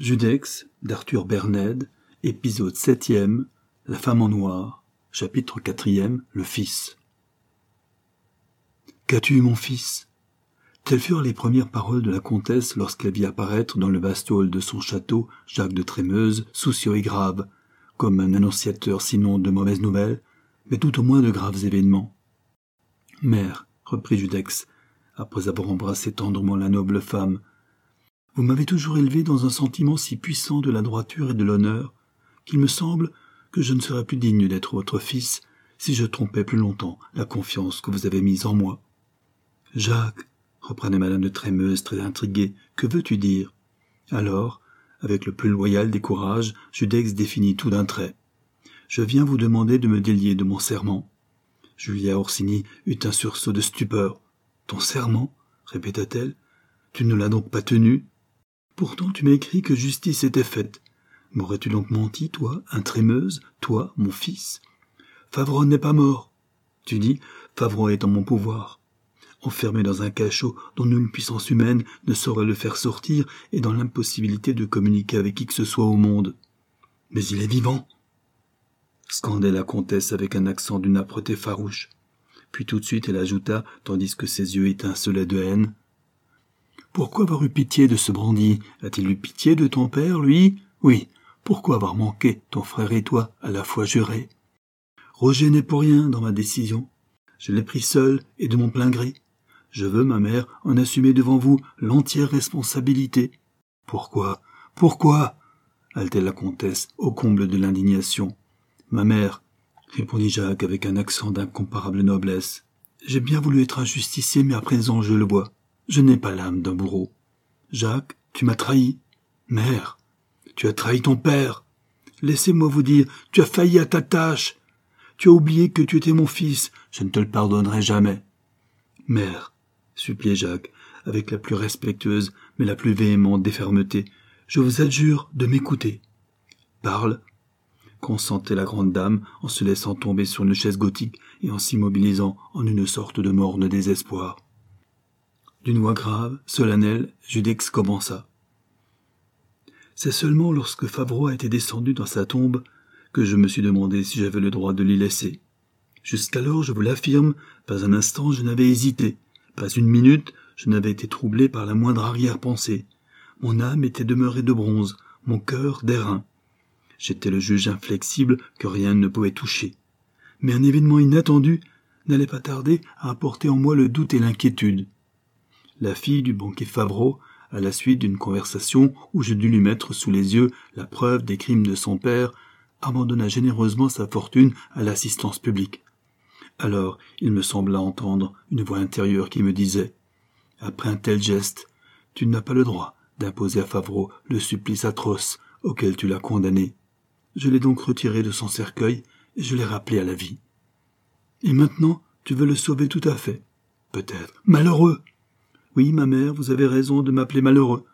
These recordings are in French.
Judex d'Arthur Berned, épisode septième, La femme en noir, chapitre quatrième, Le fils. Qu'as-tu, mon fils? Telles furent les premières paroles de la comtesse lorsqu'elle vit apparaître dans le vaste hall de son château Jacques de Trémeuse, soucieux et grave, comme un annonciateur sinon de mauvaises nouvelles, mais tout au moins de graves événements. Mère, reprit Judex, après avoir embrassé tendrement la noble femme, vous m'avez toujours élevé dans un sentiment si puissant de la droiture et de l'honneur qu'il me semble que je ne serais plus digne d'être votre fils si je trompais plus longtemps la confiance que vous avez mise en moi. Jacques, reprenait madame de Trémeuse très intriguée, que veux-tu dire? Alors, avec le plus loyal des courages, Judex définit tout d'un trait. Je viens vous demander de me délier de mon serment. Julia Orsini eut un sursaut de stupeur. Ton serment? répéta-t-elle. Tu ne l'as donc pas tenu? Pourtant tu m'as écrit que justice était faite. M'aurais-tu donc menti, toi, intrémeuse, toi, mon fils? Favreau n'est pas mort. Tu dis, Favreau est en mon pouvoir. Enfermé dans un cachot dont nulle puissance humaine ne saurait le faire sortir et dans l'impossibilité de communiquer avec qui que ce soit au monde. Mais il est vivant scandait la comtesse avec un accent d'une âpreté farouche. Puis tout de suite elle ajouta, tandis que ses yeux étincelaient de haine. Pourquoi avoir eu pitié de ce bandit? A-t-il eu pitié de ton père, lui? Oui. Pourquoi avoir manqué, ton frère et toi, à la fois jurés? Roger n'est pour rien dans ma décision. Je l'ai pris seul et de mon plein gré. Je veux, ma mère, en assumer devant vous l'entière responsabilité. Pourquoi? Pourquoi? Haltait la comtesse, au comble de l'indignation. Ma mère, répondit Jacques avec un accent d'incomparable noblesse. J'ai bien voulu être un justicier, mais à présent je le vois. Je n'ai pas l'âme d'un bourreau. Jacques, tu m'as trahi. Mère, tu as trahi ton père. Laissez-moi vous dire, tu as failli à ta tâche. Tu as oublié que tu étais mon fils. Je ne te le pardonnerai jamais. Mère, suppliait Jacques, avec la plus respectueuse mais la plus véhémente des fermetés, je vous adjure de m'écouter. Parle, consentait la grande dame en se laissant tomber sur une chaise gothique et en s'immobilisant en une sorte de morne désespoir. D'une voix grave, solennelle, Judex commença. C'est seulement lorsque Favreau été descendu dans sa tombe que je me suis demandé si j'avais le droit de l'y laisser. Jusqu'alors, je vous l'affirme, pas un instant je n'avais hésité, pas une minute je n'avais été troublé par la moindre arrière-pensée. Mon âme était demeurée de bronze, mon cœur d'airain. J'étais le juge inflexible que rien ne pouvait toucher. Mais un événement inattendu n'allait pas tarder à apporter en moi le doute et l'inquiétude la fille du banquier Favreau, à la suite d'une conversation où je dus lui mettre sous les yeux la preuve des crimes de son père, abandonna généreusement sa fortune à l'assistance publique. Alors il me sembla entendre une voix intérieure qui me disait Après un tel geste, tu n'as pas le droit d'imposer à Favreau le supplice atroce auquel tu l'as condamné. Je l'ai donc retiré de son cercueil et je l'ai rappelé à la vie. Et maintenant, tu veux le sauver tout à fait. Peut-être. Malheureux. Oui, ma mère, vous avez raison de m'appeler malheureux.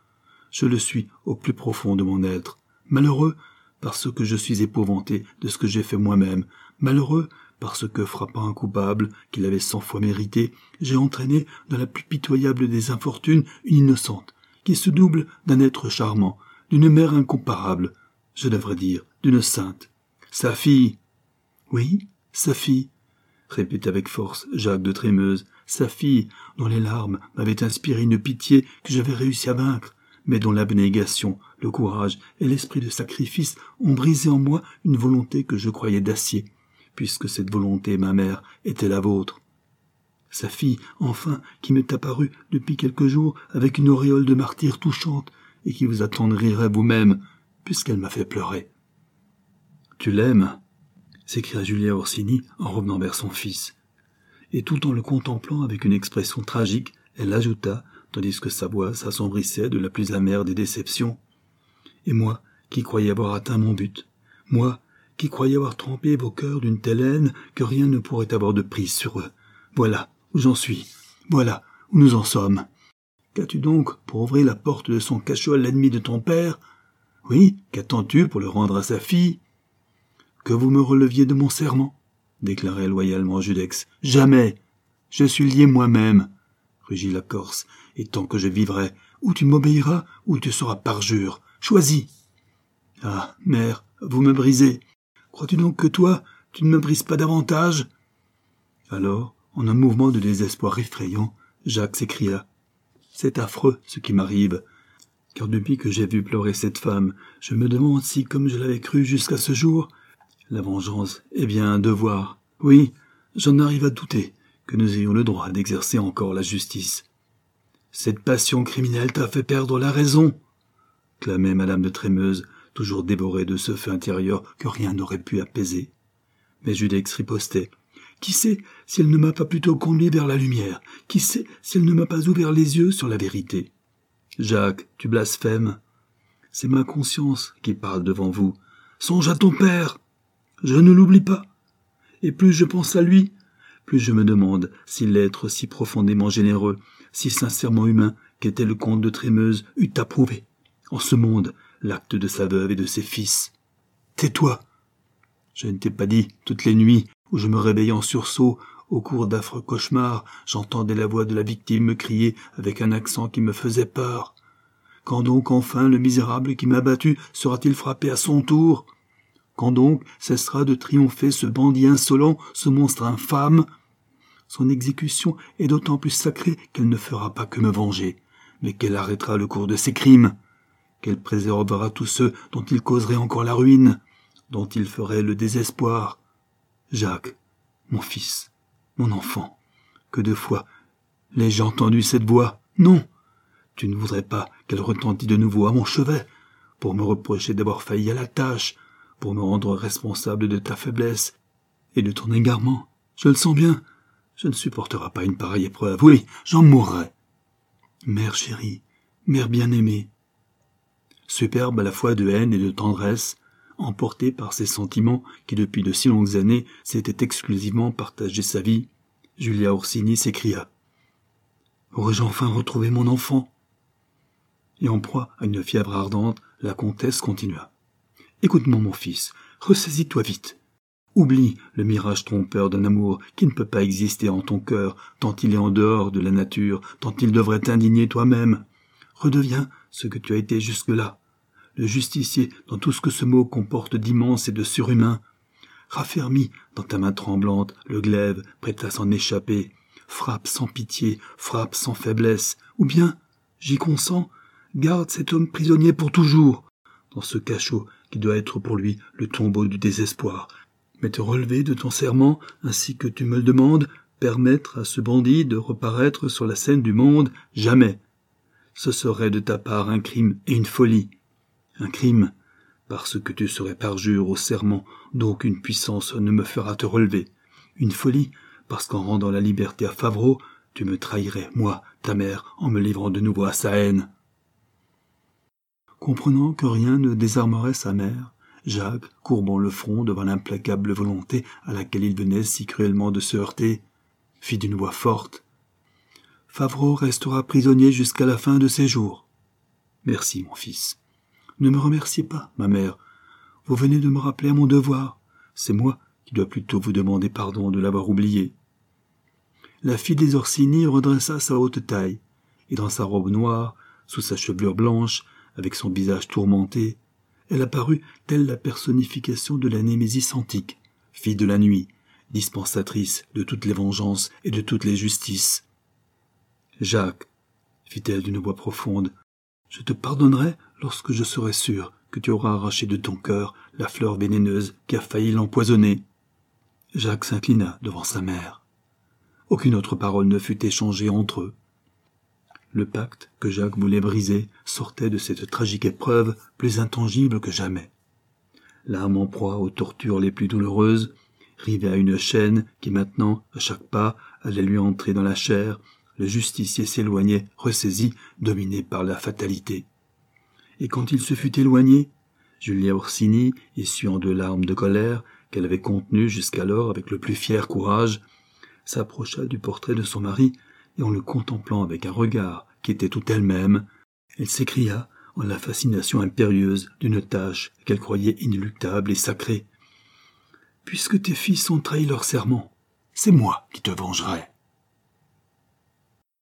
Je le suis au plus profond de mon être. Malheureux parce que je suis épouvanté de ce que j'ai fait moi-même. Malheureux parce que, frappant un coupable qu'il avait cent fois mérité, j'ai entraîné dans la plus pitoyable des infortunes une innocente, qui se double d'un être charmant, d'une mère incomparable, je devrais dire, d'une sainte. Sa fille. Oui, sa fille, répétait avec force Jacques de Trémeuse, sa fille, dont les larmes m'avaient inspiré une pitié que j'avais réussi à vaincre, mais dont l'abnégation, le courage et l'esprit de sacrifice ont brisé en moi une volonté que je croyais d'acier, puisque cette volonté, ma mère, était la vôtre. Sa fille, enfin, qui m'est apparue depuis quelques jours avec une auréole de martyr touchante et qui vous attendrirait vous-même, puisqu'elle m'a fait pleurer. Tu l'aimes? s'écria Julia Orsini en revenant vers son fils et tout en le contemplant avec une expression tragique, elle ajouta, tandis que sa voix s'assombrissait de la plus amère des déceptions. Et moi, qui croyais avoir atteint mon but, moi, qui croyais avoir trempé vos cœurs d'une telle haine que rien ne pourrait avoir de prise sur eux. Voilà où j'en suis. Voilà où nous en sommes. Qu'as-tu donc pour ouvrir la porte de son cachot à l'ennemi de ton père? Oui, qu'attends-tu pour le rendre à sa fille? Que vous me releviez de mon serment? Déclarait loyalement Judex. Jamais. Je suis lié moi-même, rugit la Corse, et tant que je vivrai, ou tu m'obéiras, ou tu seras parjure, Choisis. Ah, mère, vous me brisez. Crois-tu donc que toi, tu ne me brises pas davantage? Alors, en un mouvement de désespoir effrayant, Jacques s'écria. C'est affreux ce qui m'arrive. Car depuis que j'ai vu pleurer cette femme, je me demande si, comme je l'avais cru jusqu'à ce jour, la vengeance est bien un devoir. Oui, j'en arrive à douter que nous ayons le droit d'exercer encore la justice. Cette passion criminelle t'a fait perdre la raison, clamait madame de Trémeuse, toujours dévorée de ce feu intérieur que rien n'aurait pu apaiser. Mais Judex ripostait. Qui sait si elle ne m'a pas plutôt conduit vers la lumière? Qui sait si elle ne m'a pas ouvert les yeux sur la vérité? Jacques, tu blasphèmes. C'est ma conscience qui parle devant vous. Songe à ton père. Je ne l'oublie pas. Et plus je pense à lui, plus je me demande si l'être si profondément généreux, si sincèrement humain qu'était le comte de Trémeuse eût approuvé, en ce monde, l'acte de sa veuve et de ses fils. Tais-toi. Je ne t'ai pas dit, toutes les nuits, où je me réveillais en sursaut, au cours d'affreux cauchemars, j'entendais la voix de la victime me crier avec un accent qui me faisait peur. Quand donc enfin le misérable qui m'a battu sera-t-il frappé à son tour? Quand donc cessera de triompher ce bandit insolent, ce monstre infâme? Son exécution est d'autant plus sacrée qu'elle ne fera pas que me venger, mais qu'elle arrêtera le cours de ses crimes, qu'elle préservera tous ceux dont il causerait encore la ruine, dont il ferait le désespoir. Jacques, mon fils, mon enfant, que de fois l'ai-je entendu cette voix? Non, tu ne voudrais pas qu'elle retentît de nouveau à mon chevet, pour me reprocher d'avoir failli à la tâche, pour me rendre responsable de ta faiblesse et de ton égarement. Je le sens bien. Je ne supporterai pas une pareille épreuve. Oui, j'en mourrai. Mère chérie, mère bien-aimée. Superbe à la fois de haine et de tendresse, emporté par ces sentiments qui depuis de si longues années s'étaient exclusivement partagé sa vie, Julia Orsini s'écria. Aurais-je enfin retrouvé mon enfant? Et en proie à une fièvre ardente, la comtesse continua. Écoute-moi, mon fils, ressaisis-toi vite. Oublie le mirage trompeur d'un amour qui ne peut pas exister en ton cœur, tant il est en dehors de la nature, tant il devrait t'indigner toi-même. Redeviens ce que tu as été jusque-là, le justicier dans tout ce que ce mot comporte d'immense et de surhumain. Raffermis dans ta main tremblante le glaive prêt à s'en échapper. Frappe sans pitié, frappe sans faiblesse, ou bien, j'y consens, garde cet homme prisonnier pour toujours, dans ce cachot qui doit être pour lui le tombeau du désespoir. Mais te relever de ton serment, ainsi que tu me le demandes, permettre à ce bandit de reparaître sur la scène du monde, jamais. Ce serait de ta part un crime et une folie un crime, parce que tu serais parjure au serment d'aucune puissance ne me fera te relever, une folie, parce qu'en rendant la liberté à Favreau, tu me trahirais, moi, ta mère, en me livrant de nouveau à sa haine. Comprenant que rien ne désarmerait sa mère, Jacques, courbant le front devant l'implacable volonté à laquelle il venait si cruellement de se heurter, fit d'une voix forte. Favreau restera prisonnier jusqu'à la fin de ses jours. Merci, mon fils. Ne me remerciez pas, ma mère. Vous venez de me rappeler à mon devoir. C'est moi qui dois plutôt vous demander pardon de l'avoir oublié. La fille des Orsini redressa sa haute taille, et dans sa robe noire, sous sa chevelure blanche, avec son visage tourmenté, elle apparut telle la personnification de la Némésis antique, fille de la nuit, dispensatrice de toutes les vengeances et de toutes les justices. Jacques, fit-elle d'une voix profonde, je te pardonnerai lorsque je serai sûr que tu auras arraché de ton cœur la fleur vénéneuse qui a failli l'empoisonner. Jacques s'inclina devant sa mère. Aucune autre parole ne fut échangée entre eux. Le pacte que Jacques voulait briser sortait de cette tragique épreuve plus intangible que jamais. L'âme en proie aux tortures les plus douloureuses, rivée à une chaîne qui maintenant, à chaque pas, allait lui entrer dans la chair, le justicier s'éloignait, ressaisi, dominé par la fatalité. Et quand il se fut éloigné, Julia Orsini, essuyant de larmes de colère qu'elle avait contenues jusqu'alors avec le plus fier courage, s'approcha du portrait de son mari et en le contemplant avec un regard qui était tout elle-même, elle s'écria en la fascination impérieuse d'une tâche qu'elle croyait inéluctable et sacrée. Puisque tes fils ont trahi leur serment, c'est moi qui te vengerai.